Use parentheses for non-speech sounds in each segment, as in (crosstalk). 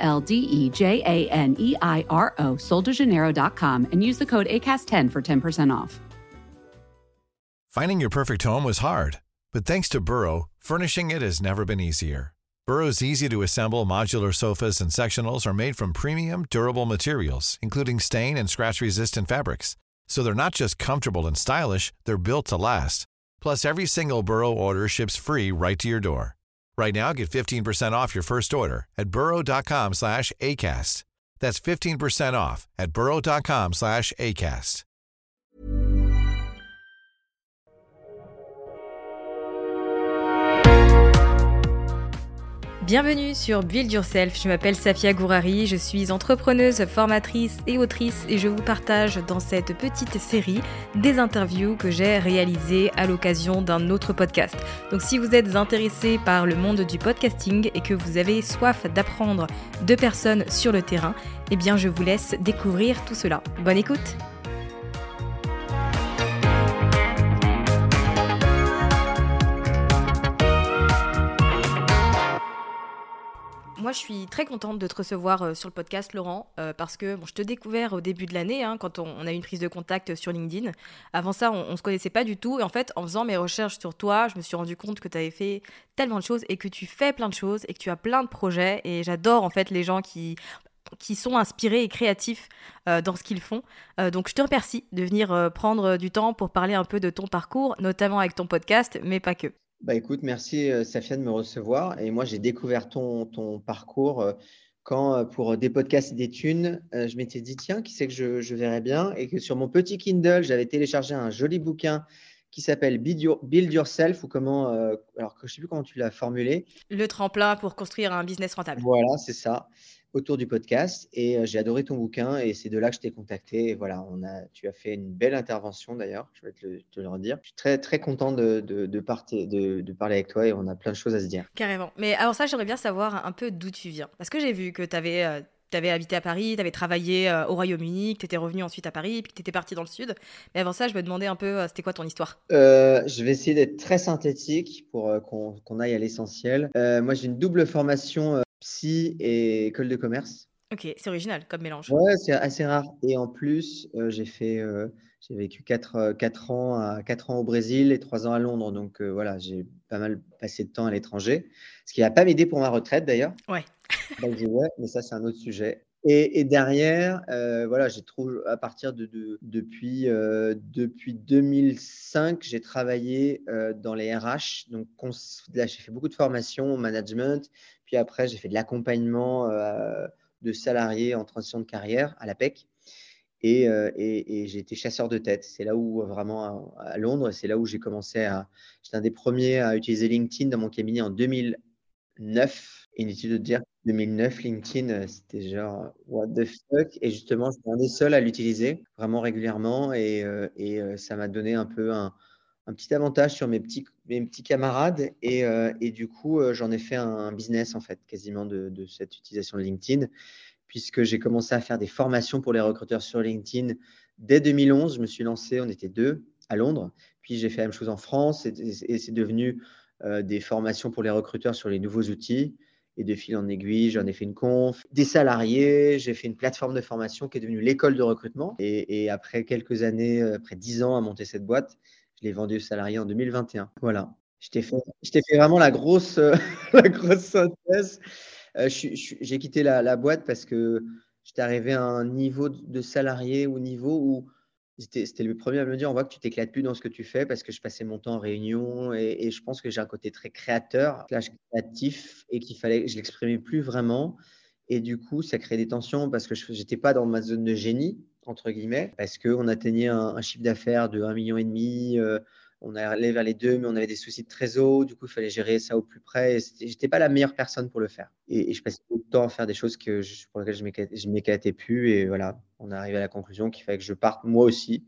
L D E J A N E I R O, soldejaneiro.com, and use the code ACAST10 for 10% off. Finding your perfect home was hard, but thanks to Burrow, furnishing it has never been easier. Burrow's easy to assemble modular sofas and sectionals are made from premium, durable materials, including stain and scratch resistant fabrics. So they're not just comfortable and stylish, they're built to last. Plus, every single Burrow order ships free right to your door. Right now, get 15% off your first order at burrow.com slash ACAST. That's 15% off at burrow.com slash ACAST. Bienvenue sur Build Yourself, je m'appelle Safia Gourari, je suis entrepreneuse, formatrice et autrice et je vous partage dans cette petite série des interviews que j'ai réalisées à l'occasion d'un autre podcast. Donc si vous êtes intéressé par le monde du podcasting et que vous avez soif d'apprendre de personnes sur le terrain, eh bien je vous laisse découvrir tout cela. Bonne écoute Moi, je suis très contente de te recevoir euh, sur le podcast, Laurent, euh, parce que je te découvert au début de l'année, hein, quand on, a eu une prise de contact sur LinkedIn. Avant ça, on, ne se connaissait pas du tout. Et en fait, en faisant mes recherches sur toi, je me suis rendu compte que tu avais fait tellement de choses et que tu fais plein de choses et que tu as plein de projets. Et j'adore en fait les gens qui qui sont inspirés et créatifs euh, dans ce qu'ils font. donc je te remercie de venir prendre du temps pour parler un peu de ton parcours, notamment avec ton podcast, mais pas que. Bah écoute, merci euh, Safia de me recevoir. Et moi, j'ai découvert ton, ton parcours euh, quand, euh, pour des podcasts et des thunes, je m'étais dit, tiens, qui c'est que je, je verrais bien? Et que sur mon petit Kindle, j'avais téléchargé un joli bouquin qui s'appelle Build, Yourself ou comment, alors que je ne sais plus comment tu l'as formulé. Le tremplin pour construire un business rentable. Voilà, c'est ça autour du podcast et euh, j'ai adoré ton bouquin et c'est de là que je t'ai contacté. Et voilà, on a, tu as fait une belle intervention d'ailleurs, je vais te le, te le, redire. Je suis très, très content de, de, de, de, parler avec toi et on a plein de choses à se dire. Carrément. Mais avant ça, j'aimerais bien savoir un peu d'où tu viens. Parce que j'ai vu que tu avais. Euh, avais habité à Paris, tu avais travaillé euh, au Royaume-Uni, tu étais revenu ensuite à Paris, puis tu étais parti dans le sud. Mais avant ça, je me demandais un peu, c'était quoi ton histoire? Je vais essayer d'être très synthétique pour qu'on aille à l'essentiel. moi, j'ai une double formation psy et école de commerce. Ok, c'est original comme mélange. Ouais, c'est assez rare. Et en plus, euh, j'ai fait, euh, j'ai vécu 4, euh, ans, à, 4 ans au Brésil et 3 ans à Londres. Donc voilà, j'ai pas mal passé de temps à l'étranger. Ce qui n'a pas m'aider pour ma retraite d'ailleurs. Ouais. ouais, mais ça, c'est un autre sujet. Et, derrière, voilà, j'ai trouvé à partir de, depuis, depuis 2005, j'ai travaillé dans les RH. Donc là, j'ai fait beaucoup de formations au management. Puis après, j'ai fait de l'accompagnement euh, de salariés en transition de carrière à l'APEC. Euh, et, j'ai été chasseur de tête. C'est là où, vraiment, à, Londres, c'est là où j'ai commencé à. J'étais un des premiers à utiliser LinkedIn dans mon cabinet en 2009. Inutile de dire 2009, LinkedIn, euh, c'était genre what the fuck? Et justement, j'étais un des seuls à l'utiliser vraiment régulièrement. Et, et ça m'a donné un peu un, un petit avantage sur mes petits, mes petits camarades et, euh, et du coup, euh, j'en ai fait un, business en fait, quasiment de, cette utilisation de LinkedIn, puisque j'ai commencé à faire des formations pour les recruteurs sur LinkedIn dès 2011. Je me suis lancé, on était deux à Londres, puis j'ai fait la même chose en France et, c'est devenu euh, des formations pour les recruteurs sur les nouveaux outils. Et de fil en aiguille, j'en ai fait une conf, des salariés, j'ai fait une plateforme de formation qui est devenue l'école de recrutement. Et après quelques années, après dix ans à monter cette boîte, je l'ai vendu aux salariés en 2021. Voilà. Je t'ai fait, vraiment la grosse, (laughs) la grosse synthèse. Euh, j'ai quitté la, boîte parce que j'étais arrivé à un niveau de salarié ou niveau où c'était le premier à me dire on voit que tu t'éclates plus dans ce que tu fais parce que je passais mon temps en réunion et, je pense que j'ai un côté très créateur, créatif et qu'il fallait je l'exprimais plus vraiment. Et du coup, ça crée des tensions parce que je n'étais pas dans ma zone de génie entre guillemets, parce qu'on atteignait un, chiffre d'affaires de 1,5 million, euh, on allait vers les deux, mais on avait des soucis de trésor. Du coup, il fallait gérer ça au plus près. Je n'étais pas la meilleure personne pour le faire. Et, je passais beaucoup de temps à faire des choses pour lesquelles je ne m'éclatais plus. Et voilà, on est arrivé à la conclusion qu'il fallait que je parte moi aussi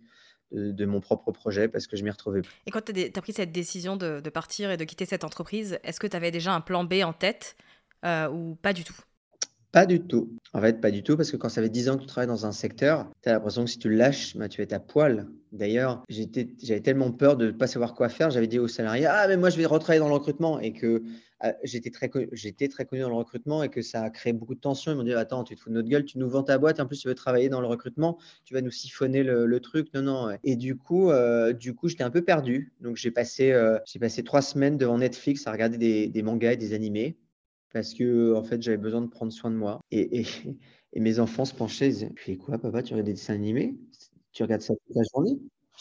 de, mon propre projet parce que je m'y retrouvais plus. Et quand tu as, pris cette décision de, partir et de quitter cette entreprise, est-ce que tu avais déjà un plan B en tête euh, ou pas du tout? Pas du tout. En fait, pas du tout, parce que quand ça fait 10 ans que tu travailles dans un secteur, tu as l'impression que si tu le lâches, bah, tu vas être à poil. D'ailleurs, j'avais tellement peur de ne pas savoir quoi faire, j'avais dit aux salariés Ah, mais moi, je vais retravailler dans le recrutement. Et que ah, j'étais très, connu dans le recrutement et que ça a créé beaucoup de tensions. Ils m'ont dit Attends, tu te fous de notre gueule, tu nous vends ta boîte, en plus, tu veux travailler dans le recrutement, tu vas nous siphonner le, truc. Non, non. Et du coup, euh, du coup j'étais un peu perdu. Donc, j'ai passé, euh, passé trois semaines devant Netflix à regarder des, des mangas et des animés parce que en fait, j'avais besoin de prendre soin de moi. Et, et, (laughs) et mes enfants se penchaient, ils disaient quoi, papa Tu regardes des dessins animés? Tu regardes ça toute la journée?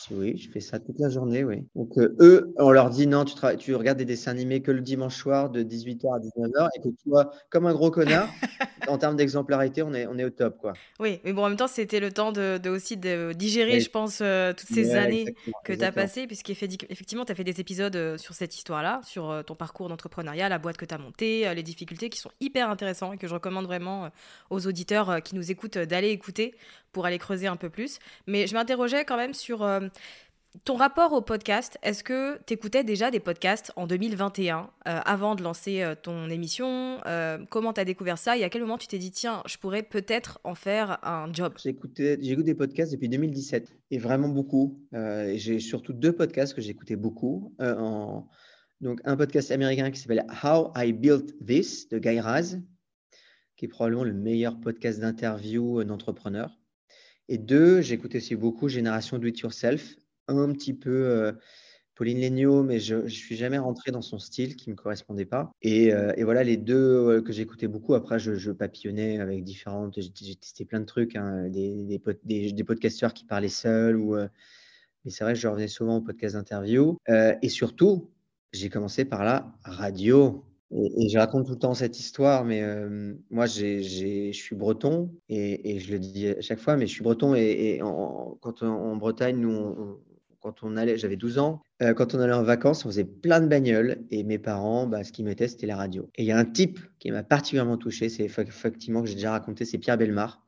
Oui, je fais ça toute la journée, oui. Donc, euh, eux, on leur dit non, tu, tu regardes des dessins animés que le dimanche soir de 18h à 19h et que toi, comme un gros connard, (laughs) en termes d'exemplarité, on est, on est au top, quoi. Oui, mais bon, en même temps, c'était le temps de, aussi de digérer, je pense, euh, toutes ces années que tu as passées, puisqu'effectivement, tu as fait des épisodes euh, sur cette histoire-là, sur ton parcours d'entrepreneuriat, la boîte que tu as montée, les difficultés qui sont hyper intéressants et que je recommande vraiment aux auditeurs qui nous écoutent d'aller écouter pour aller creuser un peu plus. Mais je m'interrogeais quand même sur euh, ton rapport au podcast. Est-ce que tu écoutais déjà des podcasts en 2021 euh, avant de lancer euh, ton émission Comment tu as découvert ça et à quel moment tu t'es dit, tiens, je pourrais peut-être en faire un job? J'écoute des podcasts depuis 2017 et vraiment beaucoup. j'ai surtout deux podcasts que j'écoutais beaucoup. Donc, un podcast américain qui s'appelle How I Built This de Guy Raz, qui est probablement le meilleur podcast d'interview d'entrepreneurs. Et deux, j'écoute aussi beaucoup Génération Do It Yourself, un petit peu euh, Pauline Legnaud, mais je ne suis jamais rentré dans son style qui ne me correspondait pas. Et, euh, voilà les deux euh, que j'écoutais beaucoup. Après, je, papillonnais avec différentes. J'ai testé plein de trucs, hein, des, podcasteurs qui parlaient seuls. Ou, mais c'est vrai que je revenais souvent au podcast d'interview. et surtout, j'ai commencé par la radio. Et, je raconte tout le temps cette histoire, mais moi, je suis breton et, je le dis à chaque fois, mais je suis breton et, quand en Bretagne, nous, quand on allait, j'avais 12 ans, quand on allait en vacances, on faisait plein de bagnoles et mes parents, bah, ce qu'ils mettaient, c'était la radio. Et il y a un type qui m'a particulièrement touché, c'est effectivement que j'ai déjà raconté, c'est Pierre Belmar,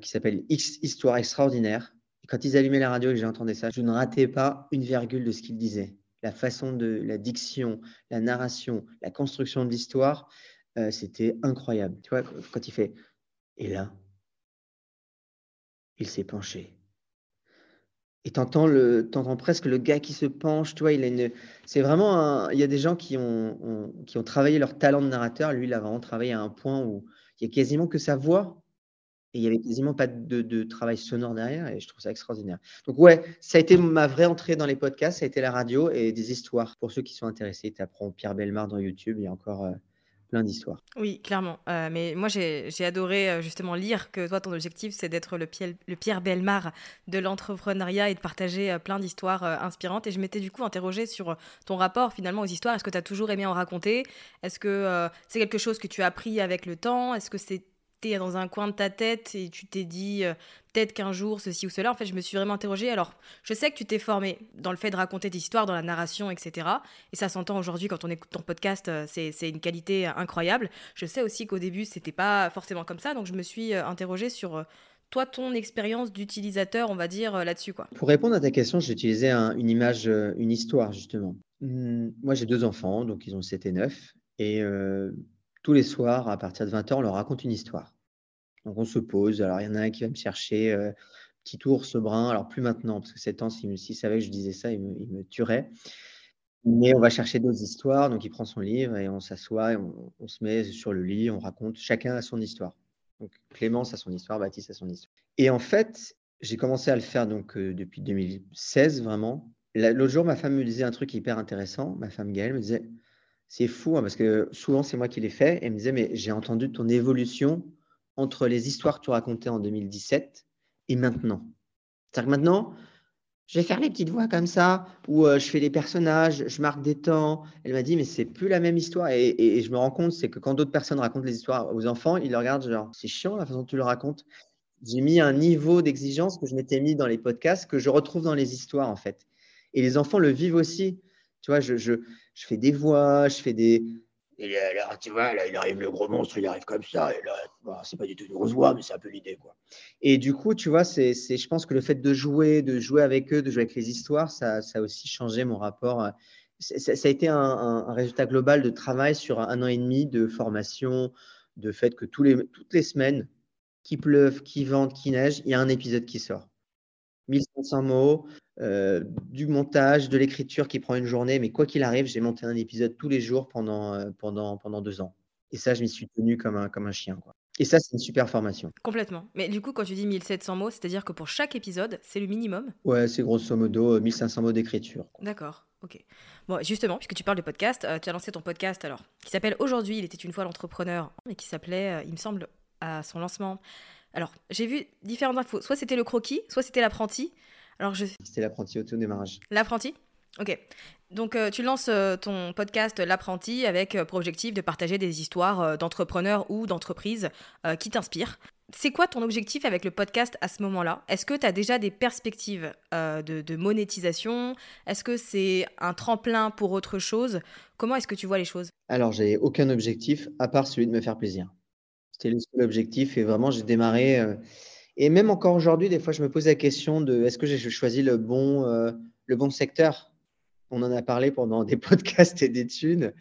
qui s'appelle X Histoire extraordinaire. Et quand ils allumaient la radio et que j'ai entendu ça, je ne ratais pas une virgule de ce qu'il disait la façon de la diction, la narration, la construction de l'histoire, euh, c'était incroyable. Tu vois, quand il fait Et là, il s'est penché. Et t'entends, le, entends presque le gars qui se penche, tu vois, il a c'est vraiment un, il y a des gens qui ont, qui ont travaillé leur talent de narrateur. Lui, il a vraiment travaillé à un point où il y a quasiment que sa voix il n'y avait quasiment pas de, travail sonore derrière et je trouve ça extraordinaire. Donc ouais, ça a été ma vraie entrée dans les podcasts, ça a été la radio et des histoires. Pour ceux qui sont intéressés, tu apprends Pierre Belmar dans YouTube, il y a encore euh, plein d'histoires. Oui, clairement. Euh, mais moi, j'ai adoré euh, justement lire que toi, ton objectif, c'est d'être le, le, Pierre Belmar de l'entrepreneuriat et de partager plein d'histoires inspirantes. Et je m'étais du coup interrogée sur ton rapport finalement aux histoires. Est-ce que tu as toujours aimé en raconter? Est-ce que c'est quelque chose que tu as appris avec le temps? Est-ce que c'est dans un coin de ta tête et tu t'es dit euh, peut-être qu'un jour ceci ou cela. En fait, je me suis vraiment interrogée. Alors, je sais que tu t'es formé dans le fait de raconter des histoires, dans la narration, etc. Et ça s'entend aujourd'hui quand on écoute ton podcast, euh, c'est une qualité incroyable. Je sais aussi qu'au début, c'était pas forcément comme ça. Donc, je me suis euh, interrogée sur toi, ton expérience d'utilisateur, on va dire, là-dessus. quoi. Pour répondre à ta question, j'ai utilisé une image, une histoire, justement. Mmh, moi, j'ai deux enfants, donc ils ont 7 et 9. Et tous les soirs, à partir de 20h, on leur raconte une histoire. Donc on se pose. Alors il y en a un qui va me chercher euh, petit ours brun. Alors plus maintenant, parce que 7 ans, s'il savait que je disais ça, il me, tuerait. Mais on va chercher d'autres histoires. Donc il prend son livre et on s'assoit, et on, se met sur le lit, on raconte chacun à son histoire. Donc Clémence a son histoire, Baptiste a son histoire. Et en fait, j'ai commencé à le faire donc euh, depuis 2016 vraiment. L'autre jour, ma femme me disait un truc hyper intéressant. Ma femme Gaëlle me disait c'est fou hein, parce que souvent c'est moi qui l'ai fait. Et elle me disait, mais j'ai entendu ton évolution entre les histoires que tu racontais en 2017 et maintenant. C'est-à-dire que maintenant, je vais faire les petites voix comme ça, où euh, je fais les personnages, je marque des temps. Elle m'a dit, mais c'est plus la même histoire. Et, je me rends compte, c'est que quand d'autres personnes racontent les histoires aux enfants, ils le regardent genre, c'est chiant la façon dont tu le racontes. J'ai mis un niveau d'exigence que je m'étais mis dans les podcasts, que je retrouve dans les histoires en fait. Et les enfants le vivent aussi. Tu vois, je, je, je fais des voix, je fais des. Et là, tu vois, là, il arrive le gros monstre, il arrive comme ça. Et là, c'est pas du tout une grosse voix, mais c'est un peu l'idée, quoi. Et du coup, tu vois, c'est, je pense que le fait de jouer, de jouer avec eux, de jouer avec les histoires, ça, ça a aussi changé mon rapport. Ça, ça a été un, un, résultat global de travail sur un an et demi de formation, de fait que tous les, toutes les semaines, qu'il pleuve, qu'il vente, qu'il neige, il y a un épisode qui sort. 1500 mots, euh, du montage, de l'écriture qui prend une journée, mais quoi qu'il arrive, j'ai monté un épisode tous les jours pendant, euh, pendant, pendant deux ans. Et ça, je m'y suis tenu comme un, comme un chien. Quoi. Et ça, c'est une super formation. Complètement. Mais du coup, quand tu dis 1700 mots, c'est-à-dire que pour chaque épisode, c'est le minimum? Ouais, c'est grosso modo 1500 mots d'écriture. D'accord. Ok. Bon, justement, puisque tu parles de podcast, euh, tu as lancé ton podcast alors, qui s'appelle Aujourd'hui, il était une fois l'entrepreneur, et qui s'appelait, il me semble, à son lancement. Alors, j'ai vu différentes infos. Soit c'était le croquis, soit c'était l'apprenti. Alors, je... C'était l'apprenti au tout démarrage. L'apprenti? Ok. Donc, euh, tu lances euh, ton podcast L'apprenti avec euh, pour objectif de partager des histoires d'entrepreneurs ou d'entreprises qui t'inspirent. C'est quoi ton objectif avec le podcast à ce moment-là? Est-ce que tu as déjà des perspectives de, de, monétisation? Est-ce que c'est un tremplin pour autre chose? Comment est-ce que tu vois les choses? Alors, j'ai aucun objectif à part celui de me faire plaisir. C'était le seul objectif et vraiment, j'ai démarré. Et même encore aujourd'hui, des fois, je me pose la question de est-ce que j'ai choisi le bon, euh, le bon secteur? On en a parlé pendant (laughs) des podcasts et des thunes,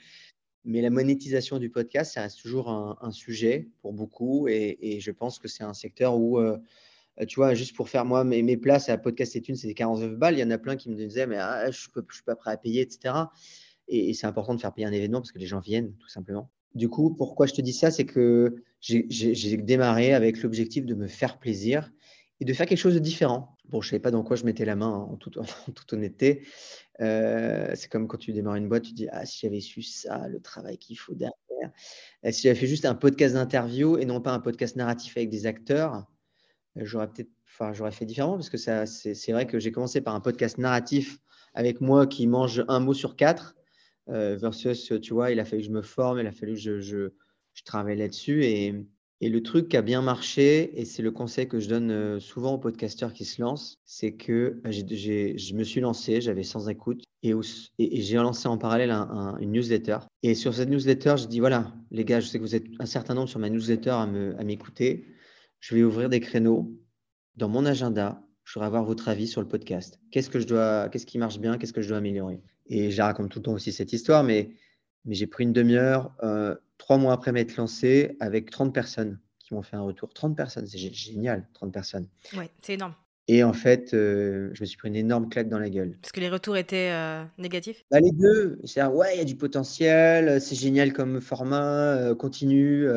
mais la monétisation du podcast, ça reste toujours un, sujet pour beaucoup. Et, je pense que c'est un secteur où, euh, tu vois, juste pour faire moi mes, places à podcast et thunes, c'est 49 balles. Il y en a plein qui me disaient, mais ah, je ne suis pas prêt à payer, etc. Et, et c'est important de faire payer un événement parce que les gens viennent, tout simplement. Du coup, pourquoi je te dis ça, c'est que j'ai démarré avec l'objectif de me faire plaisir et de faire quelque chose de différent. Bon, je ne savais pas dans quoi je mettais la main, (laughs) en, toute, honnêteté. Euh, c'est comme quand tu démarres une boîte, tu dis Ah, si j'avais su ça, le travail qu'il faut derrière. Euh, si j'avais fait juste un podcast d'interview et non pas un podcast narratif avec des acteurs, euh, j'aurais peut-être, enfin, j'aurais fait différemment parce que c'est vrai que j'ai commencé par un podcast narratif avec moi qui mange un mot sur quatre. Euh, versus, tu vois, il a fallu que je me forme, il a fallu que je, je, je travaille là-dessus. Et, et, le truc qui a bien marché, et c'est le conseil que je donne euh, souvent aux podcasteurs qui se lancent, c'est que bah, je me suis lancé, j'avais 100 écoutes, et, et, j'ai lancé en parallèle une newsletter. Et sur cette newsletter, je dis, voilà, les gars, je sais que vous êtes un certain nombre sur ma newsletter à m'écouter. Je vais ouvrir des créneaux dans mon agenda. Je voudrais avoir votre avis sur le podcast. Qu'est-ce que je dois, qu'est-ce qui marche bien, qu'est-ce que je dois améliorer? Et je raconte tout le temps aussi cette histoire, mais, j'ai pris une demi-heure, euh, trois mois après m'être lancé, avec 30 personnes qui m'ont fait un retour. 30 personnes, c'est génial, 30 personnes. Oui, c'est énorme. Et en fait, euh, je me suis pris une énorme claque dans la gueule. Parce que les retours étaient euh, négatifs? Bah, Les deux. C'est ouais, il y a du potentiel, c'est génial comme format, euh, continue.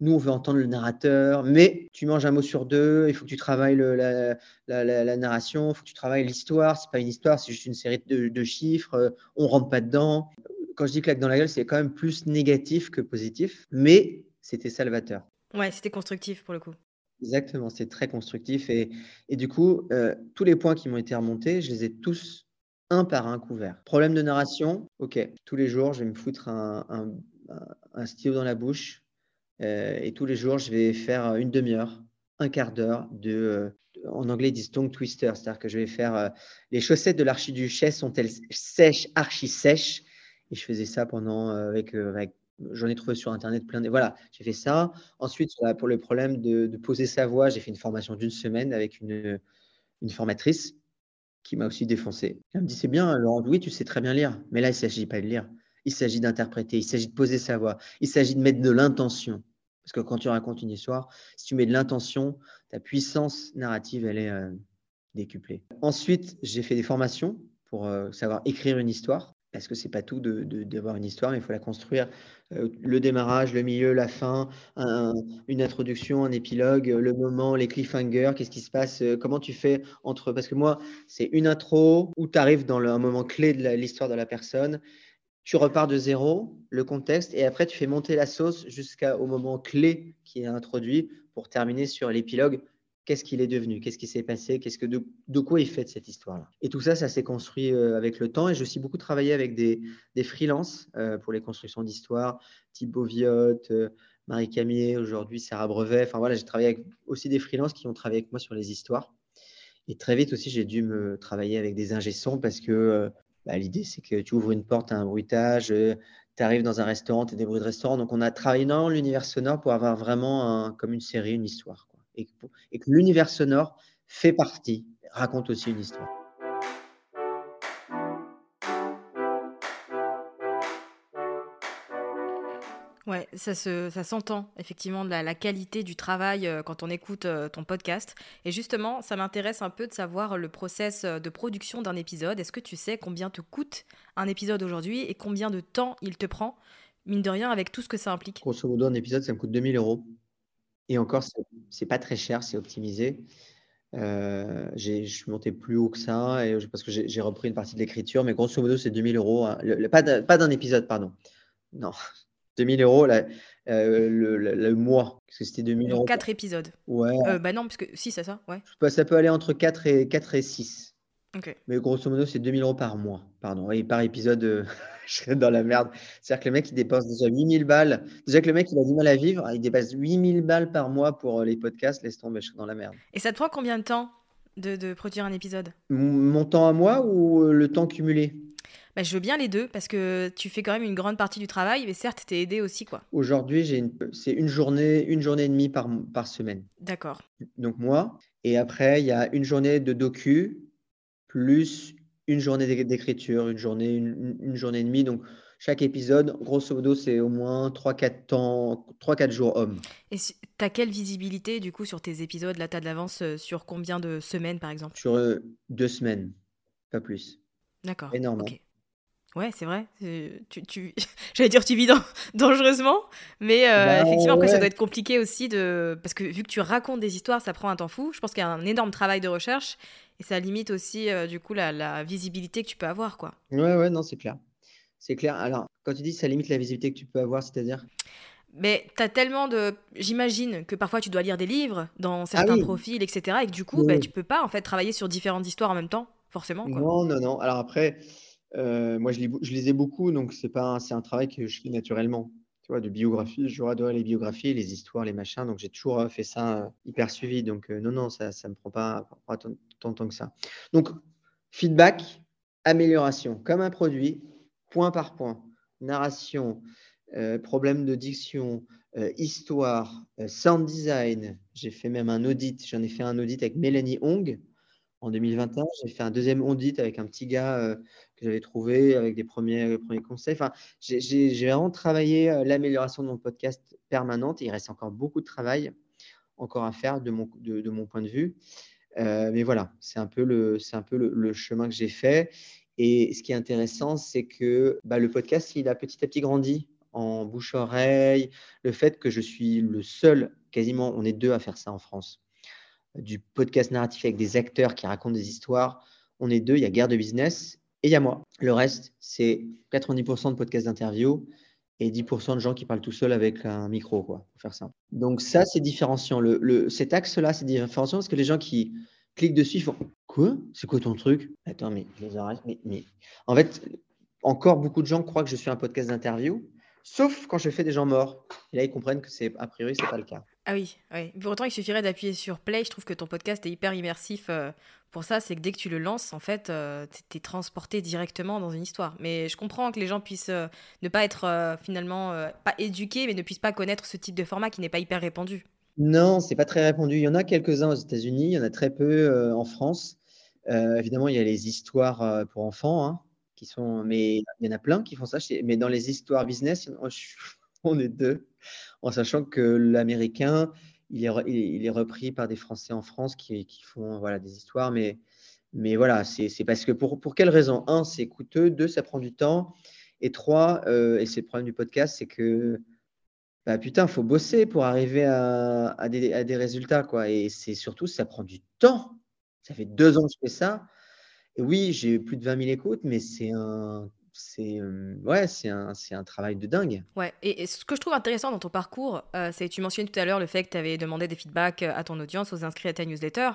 nous, on veut entendre le narrateur, mais tu manges un mot sur deux, il faut que tu travailles le, la, la, la, narration, il faut que tu travailles l'histoire. C'est pas une histoire, c'est juste une série de, de chiffres, on rentre pas dedans. Quand je dis claque dans la gueule, c'est quand même plus négatif que positif, mais c'était salvateur. Ouais, c'était constructif pour le coup. Exactement, c'est très constructif. Et, du coup, euh, tous les points qui m'ont été remontés, je les ai tous un par un couverts. Problème de narration, ok. Tous les jours, je vais me foutre un, stylo dans la bouche. Euh, et tous les jours, je vais faire une demi-heure, un quart d'heure de, euh, en anglais, ils disent tongue twister. C'est-à-dire que je vais faire les chaussettes de l'archiduchesse sont-elles sèches, archi sèches? Et je faisais ça pendant, avec, avec J'en ai trouvé sur Internet plein de. Voilà, j'ai fait ça. Ensuite, pour le problème de, poser sa voix, j'ai fait une formation d'une semaine avec une, une formatrice qui m'a aussi défoncé. Elle me dit C'est bien, Laurent, oui, tu sais très bien lire. Mais là, il ne s'agit pas de lire. Il s'agit d'interpréter, il s'agit de poser sa voix, il s'agit de mettre de l'intention. Parce que quand tu racontes une histoire, si tu mets de l'intention, ta puissance narrative, elle est euh, décuplée. Ensuite, j'ai fait des formations pour euh, savoir écrire une histoire parce que c'est pas tout d'avoir de, une histoire, mais il faut la construire. Euh, le démarrage, le milieu, la fin, une introduction, un épilogue, le moment, les cliffhangers, qu'est-ce qui se passe, euh, comment tu fais entre. Parce que moi, c'est une intro où tu arrives dans un moment clé de l'histoire de la personne, tu repars de zéro, le contexte, et après tu fais monter la sauce jusqu'au moment clé qui est introduit pour terminer sur l'épilogue qu'est-ce qu'il est devenu, qu'est-ce qui s'est passé, qu'est-ce que de, quoi il fait cette histoire-là. Et tout ça, ça s'est construit euh, avec le temps. Et j'ai aussi beaucoup travaillé avec des, freelances euh, pour les constructions d'histoires, type Boviotte, euh, Marie Camier, aujourd'hui Sarah Brevet. Enfin voilà, j'ai travaillé avec aussi des freelances qui ont travaillé avec moi sur les histoires. Et très vite aussi, j'ai dû me travailler avec des ingé parce que bah, l'idée, c'est que tu ouvres une porte à un bruitage, tu arrives dans un restaurant, tu as des bruits de restaurant. Donc, on a travaillé dans l'univers sonore pour avoir vraiment comme une série, une histoire. Et, et que l'univers sonore fait partie, raconte aussi une histoire. Ouais, ça se, ça s'entend effectivement de la, qualité du travail euh, quand on écoute euh, ton podcast. Et justement, ça m'intéresse un peu de savoir le process euh, de production d'un épisode. Est-ce que tu sais combien te coûte un épisode aujourd'hui et combien de temps il te prend, mine de rien, avec tout ce que ça implique Grosso modo, un épisode, ça me coûte 2000 euros. Et encore, c'est pas très cher, c'est optimisé. je suis monté plus haut que ça et, parce que j'ai repris une partie de l'écriture, mais grosso modo, c'est 2000 euros. Hein. pas d'un épisode, pardon. Non, (laughs) 2000 euros euh, le, le, mois. Parce que c'était 2000 euros. 4 épisodes. Ouais. Euh, bah non, parce que 6, c'est ça ouais. Ça peut aller entre 4 et, 4 et 6. Mais grosso modo, c'est 2000 euros par mois. Pardon. Et par épisode, euh, (laughs) je serais dans la merde. C'est-à-dire que le mec, il dépense déjà 8000 balles. Déjà que le mec, il a du mal à vivre. Il dépasse 8000 balles par mois pour les podcasts. Laisse tomber, je serais dans la merde. Et ça te prend combien de temps de, de produire un épisode? Mon temps à moi ou le temps cumulé? Bah, je veux bien les deux parce que tu fais quand même une grande partie du travail, mais certes, tu es aidé aussi. quoi. Aujourd'hui, j'ai une... c'est une journée, une journée et demie par, par semaine. D'accord. Donc moi, et après, il y a une journée de docu plus une journée d'écriture, une journée, une, journée et demie. Donc chaque épisode, grosso modo, c'est au moins 3-4 temps, 3-4 jours hommes. Et tu as quelle visibilité du coup sur tes épisodes? Là, tu as de l'avance euh, sur combien de semaines par exemple? Sur euh, deux semaines, pas plus. D'accord. Énorme. Ouais, c'est vrai. Tu, tu... (laughs) J'allais dire tu vis (laughs) dangereusement, mais euh, bah, effectivement, après, ça doit être compliqué aussi de. Parce que vu que tu racontes des histoires, ça prend un temps fou. Je pense qu'il y a un énorme travail de recherche et ça limite aussi, euh, du coup, la, visibilité que tu peux avoir, quoi. Ouais, ouais, non, c'est clair. C'est clair. Alors, quand tu dis ça limite la visibilité que tu peux avoir, c'est-à-dire? Mais tu as tellement de. J'imagine que parfois tu dois lire des livres dans ah certains profils, etc. Et que du coup, bah, tu peux pas en fait travailler sur différentes histoires en même temps, forcément. Quoi. Non, non, non. Alors après, euh, moi, je, lisais beaucoup, donc c'est c'est un travail que je fais naturellement. Tu vois, de biographie, je adore les biographies, les histoires, les machins. Donc j'ai toujours euh, fait ça euh, hyper suivi. Donc non, non, ça, ça me prend pas, tant, tant, temps que ça. Donc feedback, amélioration, comme un produit, point par point, narration, problème de diction, histoire, sound design. J'ai fait même un audit. J'en ai fait un audit avec Mélanie Hong en 2021. J'ai fait un deuxième audit avec un petit gars que j'avais trouvé avec des premiers, premiers conseils. Enfin, j'ai vraiment travaillé euh, l'amélioration de mon podcast permanente. il reste encore beaucoup de travail encore à faire de mon, de, mon point de vue. Euh, mais voilà, c'est un peu, le, un peu le, chemin que j'ai fait. Et ce qui est intéressant, c'est que bah, le podcast, il a petit à petit grandi en bouche-oreille. Le fait que je suis le seul, quasiment, on est deux à faire ça en France, du podcast narratif avec des acteurs qui racontent des histoires. On est deux, il y a Guerre de Business et il y a moi. Le reste, c'est 90% de podcasts d'interview et 10% de gens qui parlent tout seuls avec un micro, quoi, pour faire ça. Donc ça, c'est différenciant. Le, cet axe-là, c'est différenciant parce que les gens qui cliquent dessus, font Quoi? C'est quoi ton truc? Attends, mais les mais, mais... En fait, encore beaucoup de gens croient que je suis un podcast d'interview, sauf quand je fais des gens morts. Et là, ils comprennent que c'est a priori, c'est pas le cas. Ah oui, oui. Pour autant, il suffirait d'appuyer sur play. Je trouve que ton podcast est hyper immersif euh, pour ça. C'est que dès que tu le lances, en fait, euh, tu es transporté directement dans une histoire. Mais je comprends que les gens puissent euh, ne pas être finalement pas éduqués, mais ne puissent pas connaître ce type de format qui n'est pas hyper répandu. Non, c'est pas très répandu. Il y en a quelques-uns aux États-Unis, il y en a très peu en France. évidemment, il y a les histoires pour enfants, hein, qui sont, mais il y en a plein qui font ça. Mais dans les histoires business, (laughs) on est deux en sachant que l'américain, il est, repris par des Français en France qui, font voilà, des histoires, mais, mais voilà, c'est parce que pour, pour quelle raison? Un, c'est coûteux, deux, ça prend du temps, et trois, euh, et c'est le problème du podcast, c'est que bah, putain, faut bosser pour arriver à, des, à des, résultats, quoi. Et c'est surtout, ça prend du temps. Ça fait deux ans que je fais ça. Oui, j'ai plus de 20 000 écoutes, mais c'est un c'est ouais, c'est un, un, travail de dingue. Ouais, et, ce que je trouve intéressant dans ton parcours, euh, c'est tu mentionnais tout à l'heure le fait que tu avais demandé des feedbacks à ton audience, aux inscrits à ta newsletter.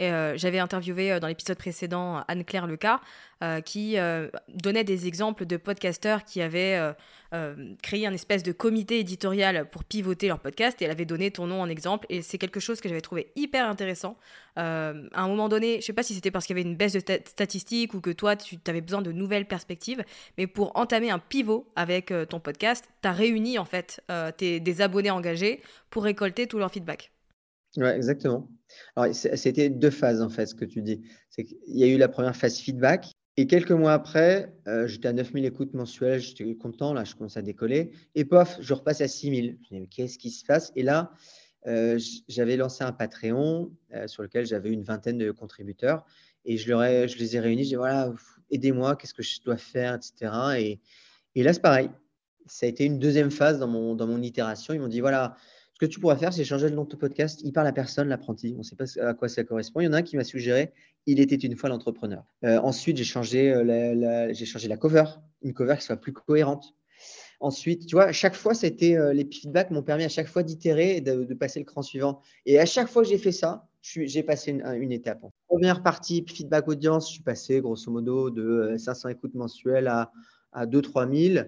Et j'avais interviewé dans l'épisode précédent Anne-Claire Leca, qui donnait des exemples de podcasteurs qui avaient créé un espèce de comité éditorial pour pivoter leur podcast et elle avait donné ton nom en exemple. Et c'est quelque chose que j'avais trouvé hyper intéressant. à un moment donné, je sais pas si c'était parce qu'il y avait une baisse de statistiques ou que toi, tu avais besoin de nouvelles perspectives, mais pour entamer un pivot avec ton podcast, tu as réuni en fait des abonnés engagés pour récolter tout leur feedback. Ouais, exactement. Alors, c'était deux phases, en fait, ce que tu dis. C'est qu'il y a eu la première phase feedback. Et quelques mois après, euh, j'étais à 9000 écoutes mensuelles, j'étais content, là, je commence à décoller. Et pof, je repasse à 6000. Je me dis, qu'est-ce qui se passe? Et là, euh, j'avais lancé un Patreon euh, sur lequel j'avais une vingtaine de contributeurs. Et je, leur ai, les ai réunis, je dis, voilà, aidez-moi, qu'est-ce que je dois faire, etc. Et, et là, c'est pareil. Ça a été une deuxième phase dans mon, dans mon itération. Ils m'ont dit, voilà, ce que tu pourrais faire, c'est changer le nom de ton podcast. Il parle à personne, l'apprenti. On ne sait pas à quoi ça correspond. Il y en a un qui m'a suggéré Il était une fois l'entrepreneur. Euh, ensuite, j'ai changé, euh, la, j'ai changé la cover, une cover qui soit plus cohérente. Ensuite, tu vois, chaque fois, euh, les feedbacks m'ont permis à chaque fois d'itérer et de, passer le cran suivant. Et à chaque fois que j'ai fait ça, j'ai passé une, étape. Première partie, feedback audience, je suis passé grosso modo de 500 écoutes mensuelles à, à 2-3 000.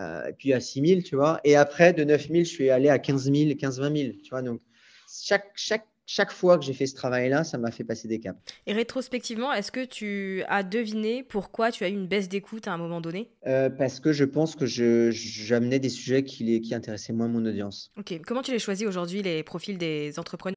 Euh, puis à 6 000, tu vois. Et après, de 9 000, je suis allé à 15 000, 15 20 000, tu vois. Donc, chaque, chaque, chaque fois que j'ai fait ce travail-là, ça m'a fait passer des caps. Et rétrospectivement, est-ce que tu as deviné pourquoi tu as eu une baisse d'écoute à un moment donné? Euh, Parce que je pense que j'amenais des sujets qui, qui intéressaient moins mon audience. Ok. Comment tu les choisis aujourd'hui, les profils des entrepreneurs?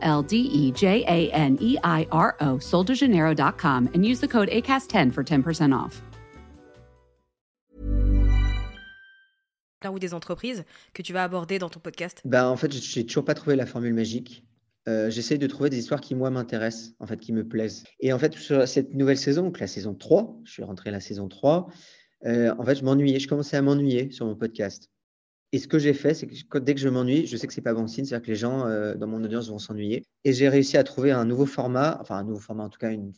L D E J A N E I R O, soldejaneiro.com, and use the code ACAST10 for 10% off. ou des entreprises que tu vas aborder dans ton podcast? Ben, En fait, je n'ai toujours pas trouvé la formule magique. Euh, J'essaye de trouver des histoires qui, moi, m'intéressent, en fait, qui me plaisent. Et en fait, sur cette nouvelle saison, donc la saison 3, je suis rentré à la saison 3, euh, en fait, je m'ennuyais, je commençais à m'ennuyer sur mon podcast. Et ce que j'ai fait, c'est que dès que je m'ennuie, je sais que c'est pas bon signe, c'est-à-dire que les gens euh, dans mon audience vont s'ennuyer. Et j'ai réussi à trouver un nouveau format, enfin un nouveau format, en tout cas une,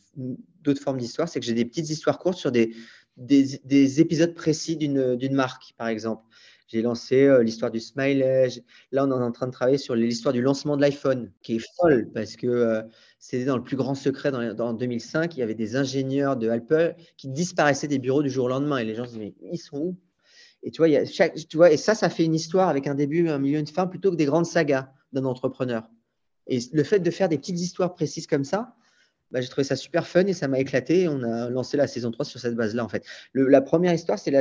d'autres formes d'histoire, c'est que j'ai des petites histoires courtes sur des, des, épisodes précis d'une marque, par exemple. J'ai lancé euh, l'histoire du smiley. Là, on est en train de travailler sur l'histoire du lancement de l'iPhone, qui est folle parce que euh, c'était dans le plus grand secret dans, 2005. Il y avait des ingénieurs de Apple qui disparaissaient des bureaux du jour au lendemain. Et les gens se disaient, mais ils sont où? Et tu vois, y a chaque, tu vois, et ça, ça fait une histoire avec un début, un milieu, une fin, plutôt que des grandes sagas d'un entrepreneur. Et le fait de faire des petites histoires précises comme ça, bah, j'ai trouvé ça super fun et ça m'a éclaté. On a lancé la saison 3 sur cette base-là, en fait. la première histoire, c'est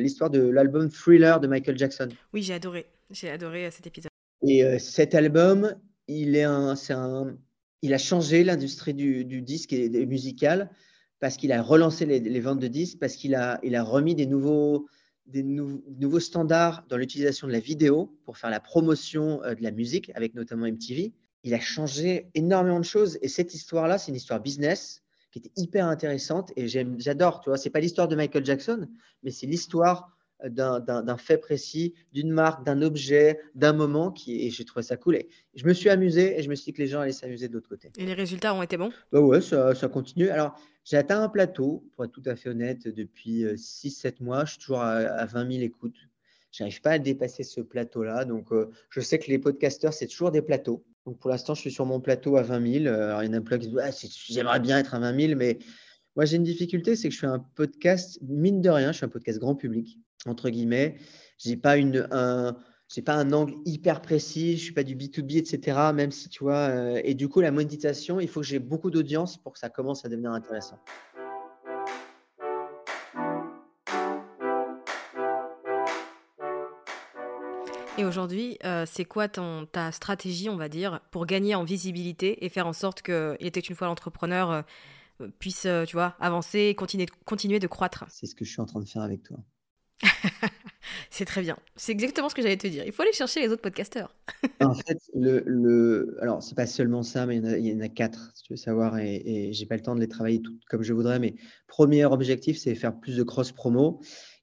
l'histoire de l'album Thriller de Michael Jackson. Oui, j'ai adoré. J'ai adoré euh, cet épisode. Et euh, cet album, il, est un, un, il a changé l'industrie du, du, disque et, musical parce qu'il a relancé les, les, ventes de disques, parce qu'il a, il a remis des nouveaux des nouveaux standards dans l'utilisation de la vidéo pour faire la promotion euh, de la musique, avec notamment MTV. Il a changé énormément de choses. Et cette histoire-là, c'est une histoire business qui était hyper intéressante. Et j'adore, tu vois, c'est pas l'histoire de Michael Jackson, mais c'est l'histoire d'un fait précis, d'une marque, d'un objet, d'un moment qui et j'ai trouvé ça cool. Et je me suis amusé et je me suis dit que les gens allaient s'amuser de l'autre côté. Et les résultats ont été bons? Bah ouais, ça, ça continue. Alors, j'ai atteint un plateau, pour être tout à fait honnête, depuis 6-7 euh, mois. Je suis toujours à, 20 000 écoutes. Je n'arrive pas à dépasser ce plateau-là. Donc, euh, je sais que les podcasteurs, c'est toujours des plateaux. Donc, pour l'instant, je suis sur mon plateau à 20 000. Alors, il y en a plein qui disent J'aimerais bien être à 20 000, mais moi, j'ai une difficulté, c'est que je suis un podcast, mine de rien, je suis un podcast grand public entre guillemets. Je n'ai pas, une, un, pas un angle hyper précis, je ne suis pas du B2B, etc. Même si tu vois. Euh, et du coup, la monétisation, il faut que j'ai beaucoup d'audience pour que ça commence à devenir intéressant. Et aujourd'hui, euh, c'est quoi ton, ta stratégie, on va dire, pour gagner en visibilité et faire en sorte qu'il était une fois l'entrepreneur euh, puisse, tu vois, avancer et continuer, continuer de croître? C'est ce que je suis en train de faire avec toi. (laughs) c'est très bien. C'est exactement ce que j'allais te dire. Il faut aller chercher les autres podcasteurs. en fait, le, le... alors c'est pas seulement ça, mais il y en a, quatre, si tu veux savoir, et, et j'ai pas le temps de les travailler toutes comme je voudrais. Mais premier objectif, c'est faire plus de cross promo.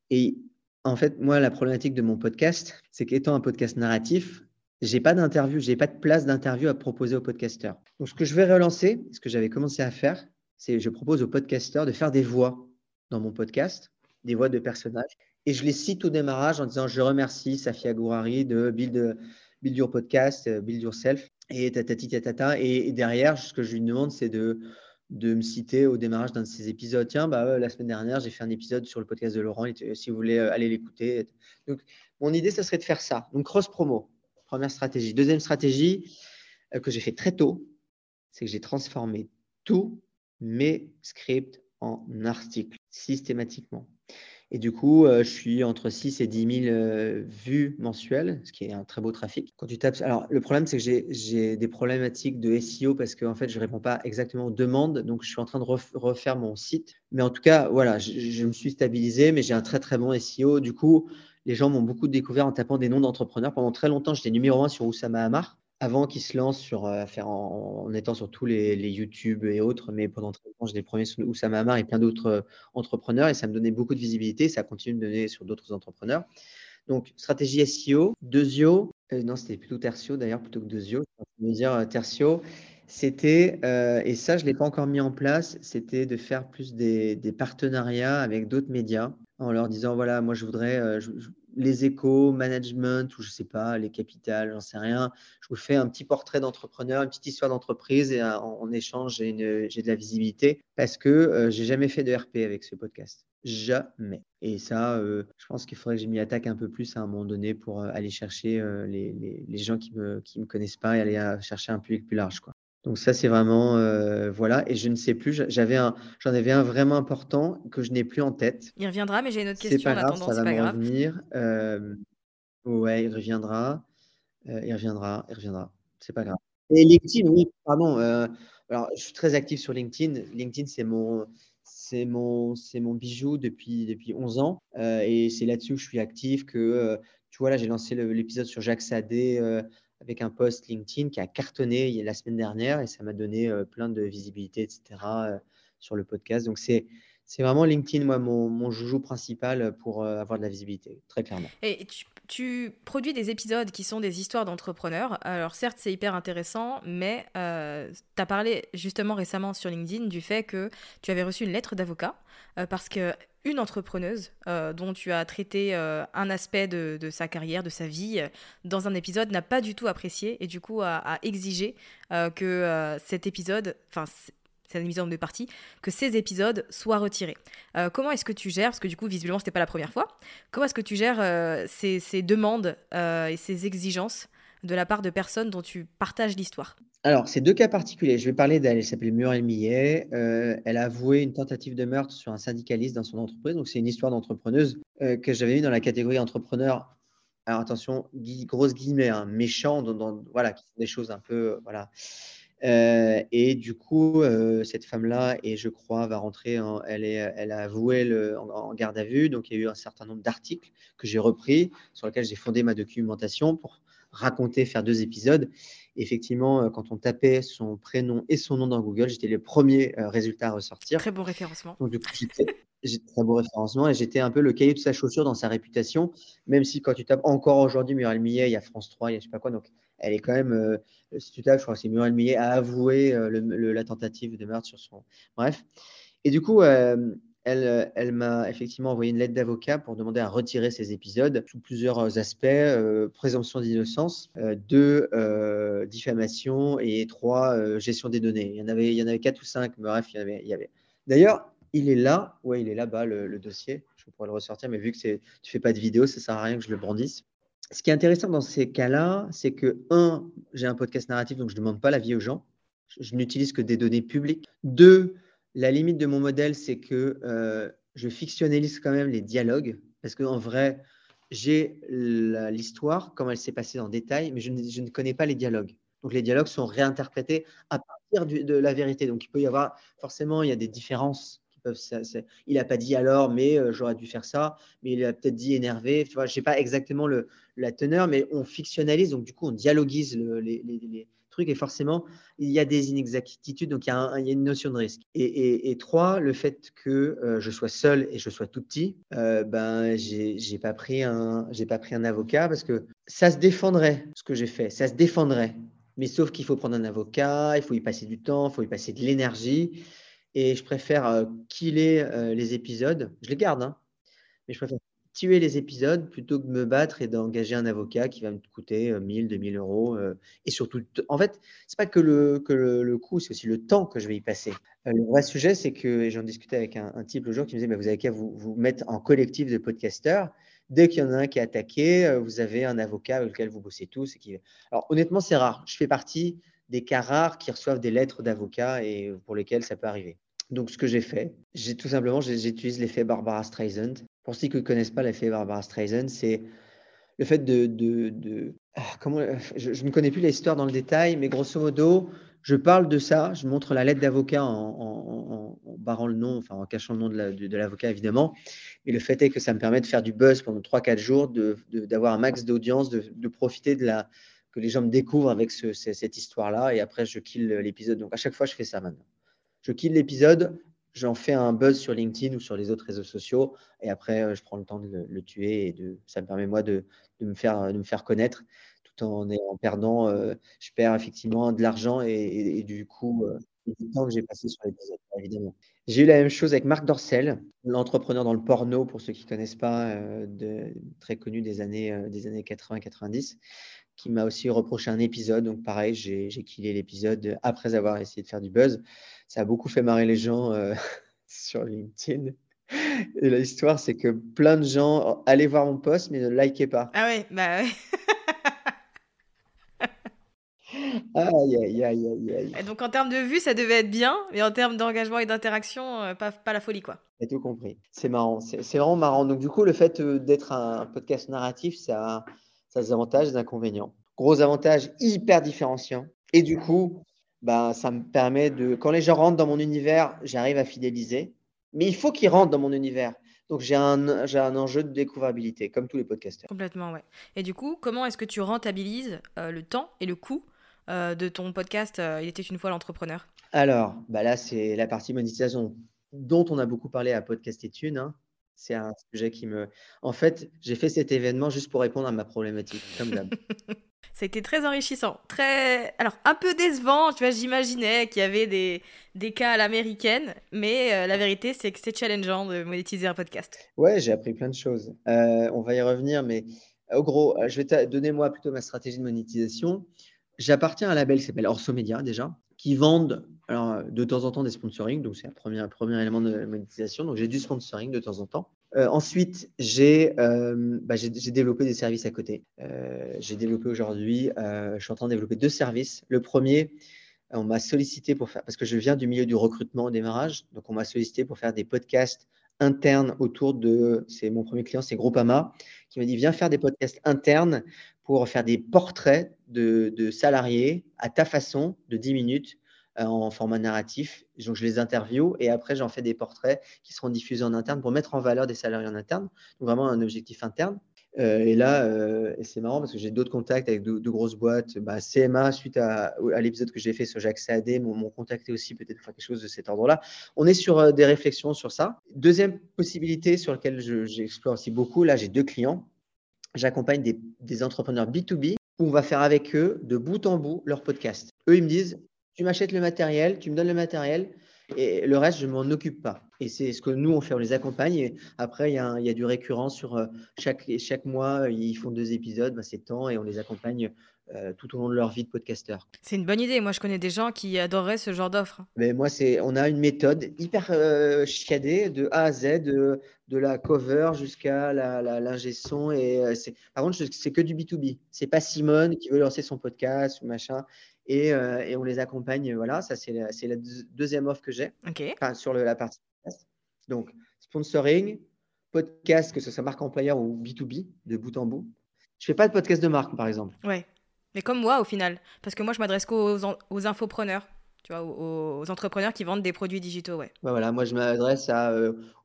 Et en fait, moi, la problématique de mon podcast, c'est qu'étant un podcast narratif, j'ai pas d'interview, j'ai pas de place d'interview à proposer aux podcasteurs. Donc, ce que je vais relancer, ce que j'avais commencé à faire, c'est je propose aux podcasteurs de faire des voix dans mon podcast, des voix de personnages, et je les cite au démarrage en disant je remercie Safia Gourari de Build, Your Podcast, euh, Build Yourself, et tatati tatata. Et, derrière, ce que je lui demande, c'est de de me citer au démarrage d'un de ces épisodes. Tiens, bah, la semaine dernière, j'ai fait un épisode sur le podcast de Laurent, si vous voulez euh, aller l'écouter. Donc, mon idée, ça serait de faire ça. Donc, cross-promo, première stratégie. Deuxième stratégie euh, que j'ai fait très tôt, c'est que j'ai transformé tous mes scripts en articles systématiquement. Et du coup, euh, je suis entre 6 et 10 000 euh, vues mensuelles, ce qui est un très beau trafic. Quand tu tapes, alors le problème, c'est que j'ai des problématiques de SEO parce qu'en fait, je ne réponds pas exactement aux demandes. Donc, je suis en train de refaire mon site. Mais en tout cas, voilà, je, je me suis stabilisé, mais j'ai un très, très bon SEO. Du coup, les gens m'ont beaucoup découvert en tapant des noms d'entrepreneurs. Pendant très longtemps, j'étais numéro un sur Oussama Hamar avant qu'il se lance sur euh, faire en, étant sur tous les, YouTube et autres, mais pendant très longtemps, j'étais premier sur Oussama Hamar et plein d'autres euh, entrepreneurs et ça me donnait beaucoup de visibilité. Ça continue de donner sur d'autres entrepreneurs. Donc, stratégie SEO, Deuxio, euh, non, c'était plutôt Tertio d'ailleurs, plutôt que Deuxio, je veux dire Tertio, c'était, et ça, je ne l'ai pas encore mis en place, c'était de faire plus des, partenariats avec d'autres médias en leur disant voilà, moi je voudrais, les échos, management ou je sais pas, les capitales, j'en sais rien. Je vous fais un petit portrait d'entrepreneur, une petite histoire d'entreprise et en, échange, j'ai de la visibilité parce que euh, j'ai jamais fait de RP avec ce podcast. Jamais. Et ça, euh, je pense qu'il faudrait que je m'y attaque un peu plus à un moment donné pour euh, aller chercher les, les, les, gens qui me, qui me connaissent pas et aller chercher un public plus large. Quoi. Donc ça, c'est vraiment euh, voilà. Et je ne sais plus. J'avais un, j'en avais un vraiment important que je n'ai plus en tête. Il reviendra, mais j'ai une autre question. C'est pas grave, ça va me revenir. Euh, ouais, il reviendra. Euh, il reviendra. Il reviendra. C'est pas grave. Et LinkedIn, oui, pardon. alors, je suis très actif sur LinkedIn. LinkedIn, c'est mon, c'est mon, c'est mon bijou depuis depuis 11 ans. et c'est là-dessus que je suis actif. Que tu vois là, j'ai lancé l'épisode sur Jacques Sadé avec un post LinkedIn qui a cartonné la semaine dernière et ça m'a donné euh, plein de visibilité, etc. Euh, sur le podcast. Donc, c'est c'est vraiment LinkedIn, moi, mon, mon, joujou principal pour euh, avoir de la visibilité, très clairement. Et tu, produis des épisodes qui sont des histoires d'entrepreneurs. Alors certes, c'est hyper intéressant, mais euh, tu as parlé justement récemment sur LinkedIn du fait que tu avais reçu une lettre d'avocat parce que une entrepreneuse dont tu as traité un aspect de, sa carrière, de sa vie, dans un épisode, n'a pas du tout apprécié et du coup a, exigé que cet épisode, enfin c'est un épisode de partie, que ces épisodes soient retirés. Euh, comment est-ce que tu gères, parce que du coup, visiblement, ce n'était pas la première fois, comment est-ce que tu gères euh, ces, demandes euh, et ces exigences de la part de personnes dont tu partages l'histoire? Alors, c'est deux cas particuliers. Je vais parler d'elle. Elle s'appelle Muriel Millet. elle a avoué une tentative de meurtre sur un syndicaliste dans son entreprise. Donc, c'est une histoire d'entrepreneuse que j'avais mis dans la catégorie entrepreneur. Alors, attention, grosse guillemets, hein, méchant, voilà, qui sont des choses un peu, voilà, euh, et du coup, euh, cette femme-là, et je crois, va rentrer, en, elle, est, elle a avoué en, garde à vue. Donc, il y a eu un certain nombre d'articles que j'ai repris, sur lesquels j'ai fondé ma documentation pour raconter, faire deux épisodes. Effectivement, euh, quand on tapait son prénom et son nom dans Google, j'étais le premier résultat à ressortir. Très bon référencement. Donc, du coup, j'étais très beau référencement et j'étais un peu le cahier de sa chaussure dans sa réputation, même si quand tu tapes encore aujourd'hui Muriel Millet, il y a France 3, il y a je sais pas quoi, donc elle est quand même, euh, si tu tapes, je crois que c'est Muriel Millet, a avoué euh, la tentative de meurtre sur son. Bref. Et du coup, euh, elle, elle m'a effectivement envoyé une lettre d'avocat pour demander à retirer ces épisodes sous plusieurs aspects présomption d'innocence, deux, diffamation et trois, gestion des données. Il y en avait, quatre ou cinq, mais bref, il y avait. Avait. D'ailleurs, il est là, ouais, il est là-bas le, dossier. Je pourrais le ressortir, mais vu que tu fais pas de vidéo, ça sert à rien que je le brandisse ce qui est intéressant dans ces cas-là, c'est que, un, j'ai un podcast narratif, donc je ne demande pas l'avis aux gens. Je, n'utilise que des données publiques. Deux, la limite de mon modèle, c'est que euh, je fictionnalise quand même les dialogues, parce qu'en vrai, j'ai l'histoire, comment elle s'est passée en détail, mais je ne, connais pas les dialogues. Donc les dialogues sont réinterprétés à partir de la vérité. Donc il peut y avoir, forcément, il y a des différences qui peuvent. il n'a pas dit alors, mais j'aurais dû faire ça, mais il a peut-être dit énervé. Je sais pas exactement la teneur, mais on fictionnalise, donc du coup, on dialoguise les, les, trucs et forcément, il y a des inexactitudes, donc il y a, une notion de risque. Et, trois, le fait que je sois seul et je sois tout petit, ben, j'ai pas pris un, j'ai pas pris un avocat parce que ça se défendrait ce que j'ai fait, ça se défendrait. Mais sauf qu'il faut prendre un avocat, il faut y passer du temps, il faut y passer de l'énergie. Et je préfère euh, killer euh, les épisodes. Je les garde, hein, mais je préfère tuer les épisodes plutôt que de me battre et d'engager un avocat qui va me coûter 1000, euh, 2000 euros. et surtout, en fait, c'est pas que le, que le, coût, c'est aussi le temps que je vais y passer. le vrai sujet, c'est que, j'en discutais avec un, type le jour qui me disait, bah, vous avez qu'à vous, vous mettre en collectif de podcasteurs Dès qu'il y en a un qui est attaqué, euh, vous avez un avocat avec lequel vous bossez tous. Et qui... Alors honnêtement, c'est rare. Je fais partie des cas rares qui reçoivent des lettres d'avocats et pour lesquels ça peut arriver. Donc ce que j'ai fait, j'ai tout simplement, j'utilise l'effet Barbara Streisand. Pour ceux qui ne connaissent pas l'effet Barbara Streisand, c'est le fait de... de, ah, comment, je, ne connais plus l'histoire dans le détail, mais grosso modo, je parle de ça, je montre la lettre d'avocat en, barrant le nom, enfin en cachant le nom de l'avocat évidemment. Mais le fait est que ça me permet de faire du buzz pendant 3-4 jours, d'avoir un max d'audience, de, profiter de la que les gens me découvrent avec cette histoire-là. Et après, je kill l'épisode. Donc à chaque fois, je fais ça maintenant. Je kill l'épisode, j'en fais un buzz sur LinkedIn ou sur les autres réseaux sociaux. Et après, je prends le temps de le, tuer. Et de, ça me permet, moi, de, me faire, connaître en, en perdant, euh, je perds effectivement de l'argent et, du coup, euh, du temps que j'ai passé sur l'épisode, évidemment. J'ai eu la même chose avec Marc Dorcel, l'entrepreneur dans le porno, pour ceux qui ne connaissent pas, euh, très connu des années, des années 80-90, qui m'a aussi reproché un épisode. Donc, pareil, j'ai killé l'épisode après avoir essayé de faire du buzz. Ça a beaucoup fait marrer les gens (laughs) sur LinkedIn. Et l'histoire, c'est que plein de gens allaient voir mon post, mais ne likaient pas. Ah ouais, bah ouais. (laughs) Aïe, aïe, aïe, aïe, aïe. donc en termes de vues, ça devait être bien, mais en termes d'engagement et d'interaction, euh, pas, pas la folie quoi. J'ai tout compris. C'est marrant, c'est vraiment marrant. Donc du coup, le fait euh, d'être un podcast narratif, ça, ça a des avantages et des inconvénients. Gros avantage, hyper différenciant. Et du coup, bah, ça me permet de, quand les gens rentrent dans mon univers, j'arrive à fidéliser. Mais il faut qu'ils rentrent dans mon univers. Donc j'ai un, j'ai un enjeu de découvrabilité, comme tous les podcasters. Complètement, ouais. Et du coup, comment est-ce que tu rentabilises euh, le temps et le coût euh, de ton podcast euh, Il était une fois l'entrepreneur? Alors, bah là, c'est la partie monétisation dont on a beaucoup parlé à Podcast et Thune. C'est un sujet qui me. En fait, j'ai fait cet événement juste pour répondre à ma problématique, comme d'hab. Ça a été très enrichissant, très. Alors, un peu décevant, tu vois, j'imaginais qu'il y avait des, des cas à l'américaine, mais euh, la vérité, c'est que c'est challengeant de monétiser un podcast. Ouais, j'ai appris plein de choses. on va y revenir, mais au gros, je vais te donner moi plutôt ma stratégie de monétisation. J'appartiens à un label qui s'appelle Orso Media déjà, qui vendent alors, de temps en temps des sponsoring, donc c'est un premier, premier élément de monétisation. Donc j'ai du sponsoring de temps en temps. Euh, ensuite, euh, bah, j'ai développé des services à côté. Euh, j'ai développé aujourd'hui, je suis en train de développer deux services. Le premier, on m'a sollicité pour faire, parce que je viens du milieu du recrutement au démarrage, donc on m'a sollicité pour faire des podcasts internes autour de, c'est mon premier client, c'est Groupama, qui m'a dit viens faire des podcasts internes pour faire des portraits de, salariés à ta façon de 10 minutes euh, en format narratif. Donc, je les interview et après, j'en fais des portraits qui seront diffusés en interne pour mettre en valeur des salariés en interne. Donc, vraiment un objectif interne. Euh, et là, euh, c'est marrant parce que j'ai d'autres contacts avec de, grosses boîtes. Bah, CMA, suite à, l'épisode que j'ai fait sur Jacques Saadé, m'ont contacté aussi peut-être quelque chose de cet ordre-là. On est sur des réflexions sur ça. Deuxième possibilité sur laquelle j'explore aussi beaucoup, là, j'ai deux clients j'accompagne des, entrepreneurs B2B où on va faire avec eux de bout en bout leur podcast. Eux, ils me disent, tu m'achètes le matériel, tu me donnes le matériel et le reste, je ne m'en occupe pas. Et c'est ce que nous, on fait, on les accompagne. Et après, il y, a, du récurrent sur euh, chaque, chaque mois, ils font deux épisodes, bah, c'est temps et on les accompagne euh, tout au long de leur vie de podcasteur. C'est une bonne idée. Moi, je connais des gens qui adoreraient ce genre d'offre. Mais moi, c'est, on a une méthode hyper euh, chiadée de A à Z, de, de la cover jusqu'à la, la son. Et euh, c'est, par contre, c'est que du B2B. C'est pas Simone qui veut lancer son podcast ou machin. Et, et on les accompagne. Voilà, ça, c'est la, c'est la deuxième offre que j'ai sur le, la partie podcast. Donc, sponsoring, podcast, que ce soit marque employeur ou B2B, de bout en bout. Je fais pas de podcast de marque, par exemple. Ouais. Mais comme moi, au final. Parce que moi, je m'adresse qu'aux aux infopreneurs. Tu vois, aux, entrepreneurs qui vendent des produits digitaux, ouais. voilà, moi je m'adresse à,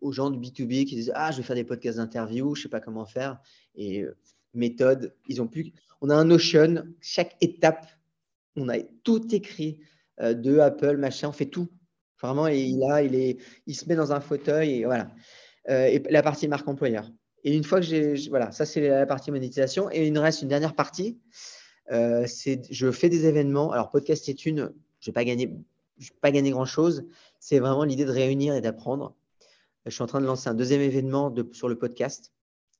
aux gens de B2B qui disent Ah, je vais faire des podcasts d'interview, je sais pas comment faire. Et méthode, ils ont plus. On a un Notion, chaque étape, on a tout écrit de Apple, machin, on fait tout. Vraiment, et il, est, il se met dans un fauteuil et voilà. et la partie marque employeur. Et une fois que j'ai, voilà, ça c'est la partie monétisation. Et il me reste une dernière partie. c'est, je fais des événements. Alors, podcast est une, je n'ai pas gagné, pas gagné grand-chose. C'est vraiment l'idée de réunir et d'apprendre. Je suis en train de lancer un deuxième événement de, sur le podcast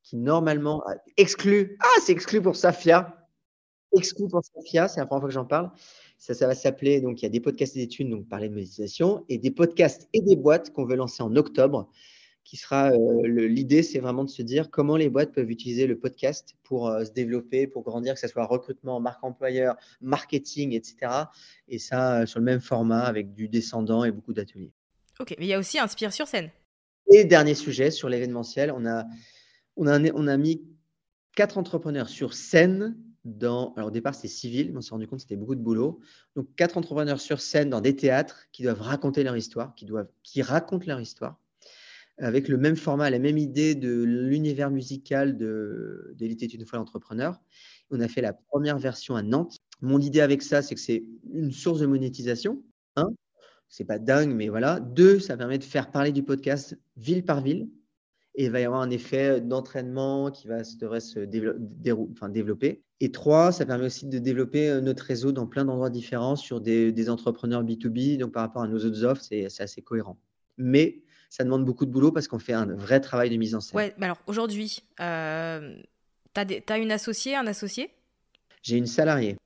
qui normalement exclut. Ah, c'est exclu pour Safia. Exclu pour Safia, c'est la première fois que j'en parle. Ça, ça va s'appeler, donc il y a des podcasts et des thunes, donc parler de monétisation, et des podcasts et des boîtes qu'on veut lancer en octobre qui sera euh, l'idée, c'est vraiment de se dire comment les boîtes peuvent utiliser le podcast pour euh, se développer, pour grandir, que ce soit recrutement, marque employeur, marketing, etc. Et ça euh, sur le même format avec du descendant et beaucoup d'ateliers. Ok, mais il y a aussi Inspire sur scène. Et dernier sujet sur l'événementiel, on a, on, a, on a mis quatre entrepreneurs sur scène dans. Alors au départ, c'était civil, mais on s'est rendu compte que c'était beaucoup de boulot. Donc quatre entrepreneurs sur scène dans des théâtres qui doivent raconter leur histoire, qui, doivent, qui racontent leur histoire avec le même format, la même idée de l'univers musical de est une fois l'entrepreneur. On a fait la première version à Nantes. Mon idée avec ça, c'est que c'est une source de monétisation. Un, c'est pas dingue, mais voilà. Deux, ça permet de faire parler du podcast ville par ville. Et il va y avoir un effet d'entraînement qui va devrait se développer. Et trois, ça permet aussi de développer euh, notre réseau dans plein d'endroits différents sur des, des entrepreneurs B2B. Donc, par rapport à nos autres offres, c'est assez cohérent. Mais ça demande beaucoup de boulot parce qu'on fait un vrai travail de mise en scène. Ouais, mais alors aujourd'hui, euh, tu as, une associée, un associé? J'ai une salariée.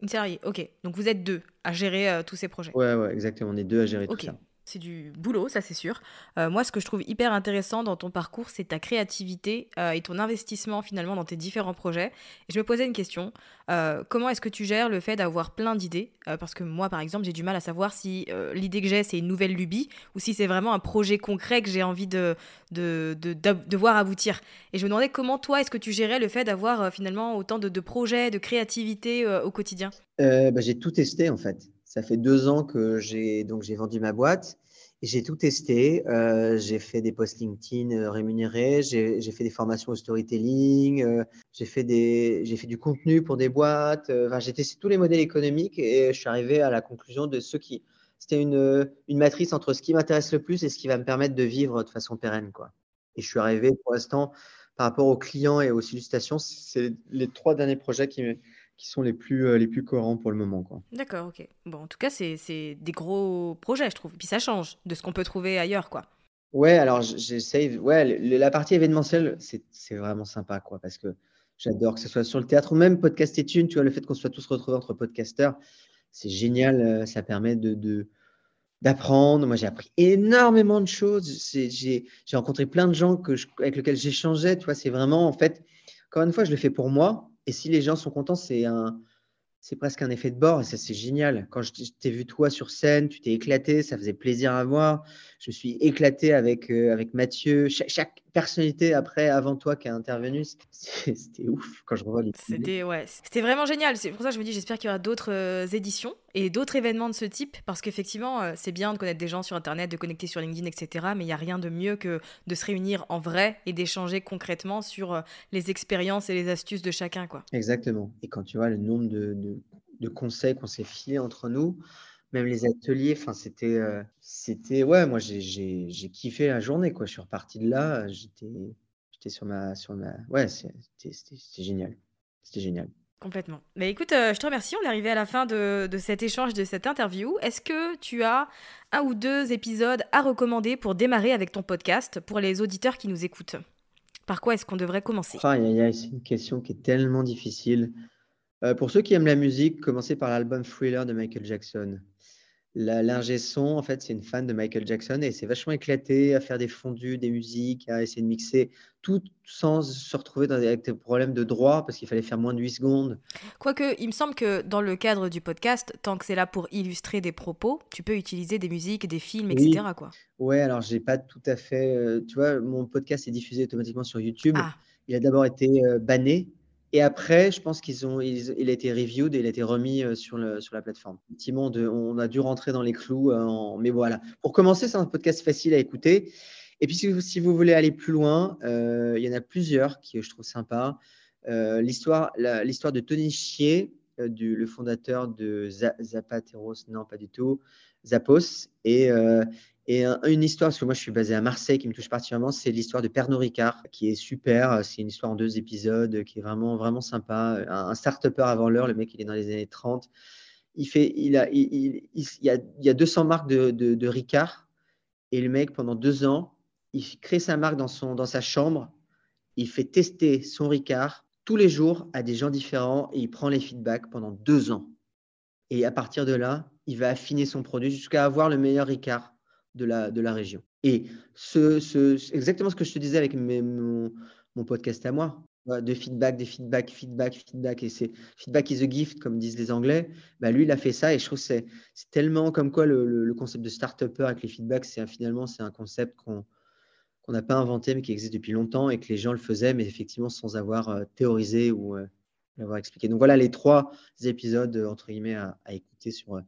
Une salariée, ok. Donc vous êtes deux à gérer euh, tous ces projets. Ouais, ouais, exactement. On est deux à gérer tout ça c'est du boulot, ça c'est sûr. Euh, moi, ce que je trouve hyper intéressant dans ton parcours, c'est ta créativité euh, et ton investissement finalement dans tes différents projets. Et je me posais une question euh, comment est-ce que tu gères le fait d'avoir plein d'idées Parce que moi, par exemple, j'ai du mal à savoir si l'idée que j'ai, c'est une nouvelle lubie ou si c'est vraiment un projet concret que j'ai envie de de, de, voir aboutir. Et je me demandais comment toi, est-ce que tu gérais le fait d'avoir finalement autant de, projets, de créativité au quotidien? Bah, J'ai tout testé en fait. Ça fait deux ans que j'ai donc j'ai vendu ma boîte. J'ai tout testé. Euh, j'ai fait des posts LinkedIn euh, rémunérés. J'ai fait des formations au storytelling. Euh, j'ai fait des j'ai fait du contenu pour des boîtes. Enfin, j'ai testé tous les modèles économiques et je suis arrivé à la conclusion de ce qui c'était une, une matrice entre ce qui m'intéresse le plus et ce qui va me permettre de vivre de façon pérenne quoi. Et je suis arrivé pour l'instant par rapport aux clients et aux sollicitations, c'est les trois derniers projets qui me qui sont les plus, euh, les plus cohérents pour le moment. D'accord, ok. Bon, en tout cas, c'est des gros projets, je trouve. Et puis ça change de ce qu'on peut trouver ailleurs, quoi. Ouais, alors j'essaye. Ouais, la partie événementielle, c'est vraiment sympa, quoi, parce que j'adore que ce soit sur le théâtre ou même podcast et tu vois, le fait qu'on soit tous retrouvés entre podcasteurs, c'est génial. Euh, ça permet de, d'apprendre. Moi, j'ai appris énormément de choses. J'ai rencontré plein de gens que avec lesquels j'échangeais. Tu vois, c'est vraiment, en fait, encore une fois, je le fais pour moi. Et si les gens sont contents, c'est un, c'est presque un effet de bord et ça c'est génial. Quand je t'ai vu toi sur scène, tu t'es éclaté, ça faisait plaisir à voir. Je suis éclaté avec, euh, avec Mathieu. Personnalité après, avant toi qui a intervenu, (laughs) c'était ouf quand je revois les C'était ouais, c'était vraiment génial. C'est pour ça que je me dis, j'espère qu'il y aura d'autres euh, éditions et d'autres événements de ce type parce qu'effectivement, euh, c'est bien de connaître des gens sur Internet, de connecter sur LinkedIn, etc. Mais il n'y a rien de mieux que de se réunir en vrai et d'échanger concrètement sur les expériences et les astuces de chacun, quoi. Exactement. Et quand tu vois le nombre de, de, de conseils qu'on s'est filés entre nous même les ateliers, enfin, c'était, euh, c'était, ouais, moi, j'ai, j'ai, j'ai kiffé la journée, quoi. Je suis reparti de là, j'étais, j'étais sur ma, sur ma, ouais, c'était, c'était, génial, c'était génial. Complètement. Mais écoute, euh, je te remercie. On est arrivé à la fin de, de, cet échange, de cette interview. Est-ce que tu as un ou deux épisodes à recommander pour démarrer avec ton podcast pour les auditeurs qui nous écoutent? Par quoi est-ce qu'on devrait commencer? Ah, C'est une question qui est tellement difficile. Euh, pour ceux qui aiment la musique, commencez par l'album Thriller de Michael Jackson. L'ingé son, en fait, c'est une fan de Michael Jackson et c'est vachement éclaté à faire des fondus, des musiques, à essayer de mixer, tout sans se retrouver dans des, avec des problèmes de droit parce qu'il fallait faire moins de 8 secondes. Quoique, il me semble que dans le cadre du podcast, tant que c'est là pour illustrer des propos, tu peux utiliser des musiques, des films, etc. Quoi. Ouais, alors j'ai pas tout à fait. Euh, tu vois, mon podcast est diffusé automatiquement sur YouTube. Ah. Il a d'abord été euh, banné Et après, je pense qu'ils ont, il a été reviewed et il a été remis euh, sur, le, sur la plateforme. Effectivement, on a dû rentrer dans les clous. Euh, mais voilà. Pour commencer, c'est un podcast facile à écouter. Et puis, si vous, voulez aller plus loin, euh, il y en a plusieurs qui je trouve sympas. l'histoire, l'histoire de Tony Chier, du, le fondateur de Zapateros, non, pas du tout, Zappos. Et, et une histoire, parce que moi je suis basé à Marseille, qui me touche particulièrement, c'est l'histoire de Pernod Ricard, qui est super. C'est une histoire en deux épisodes, qui est vraiment, vraiment sympa. Un, start-upper avant l'heure, le mec il est dans les années 30. Il, fait, il, a, il, il, a, il y a 200 marques de, de, Ricard, et le mec, pendant deux ans, il crée sa marque dans, son, dans sa chambre, il fait tester son Ricard tous les jours à des gens différents, et il prend les feedbacks pendant deux ans. Et à partir de là, il va affiner son produit jusqu'à avoir le meilleur Ricard de la, de la région. Et ce, ce, exactement ce que je te disais avec mon, podcast à moi, de feedback, des feedback, feedback, feedback, et c'est feedback is a gift, comme disent les Anglais. Bah, lui, il a fait ça, et je trouve que c'est, tellement comme quoi le, le, concept de start-upper avec les feedbacks, c'est finalement c'est un concept qu'on qu'on n'a pas inventé, mais qui existe depuis longtemps, et que les gens le faisaient, mais effectivement sans avoir euh, théorisé ou euh, l'avoir expliqué. Donc voilà les trois épisodes, entre guillemets, à, à écouter sur euh,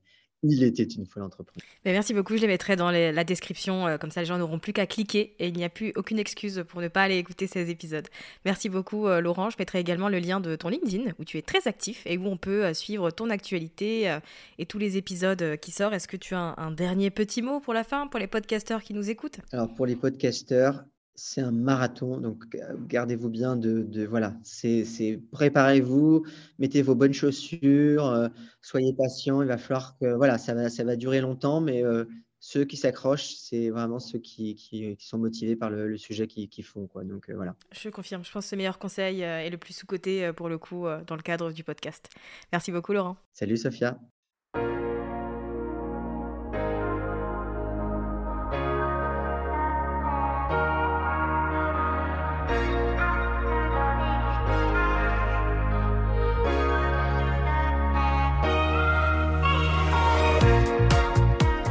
il était une fois l'entreprise. merci beaucoup, je les mettrai dans la description, euh, comme ça les gens n'auront plus qu'à cliquer et il n'y a plus aucune excuse pour ne pas aller écouter ces épisodes. Merci beaucoup euh, Laurent, je mettrai également le lien de ton LinkedIn où tu es très actif et où on peut euh, suivre ton actualité et tous les épisodes qui sortent. Est-ce que tu as un, dernier petit mot pour la fin, pour les podcasteurs qui nous écoutent? Alors pour les podcasteurs, c'est un marathon, donc gardez-vous bien de, voilà, c'est préparez-vous, mettez vos bonnes chaussures, euh, soyez patient, il va falloir que voilà, ça va, ça va durer longtemps, mais euh, ceux qui s'accrochent, c'est vraiment ceux qui, qui, sont motivés par le, sujet qu'ils font, quoi. Donc euh, voilà. Je confirme, je pense que le meilleur conseil est le plus sous-coté pour le coup dans le cadre du podcast. Merci beaucoup Laurent. Salut Sophia.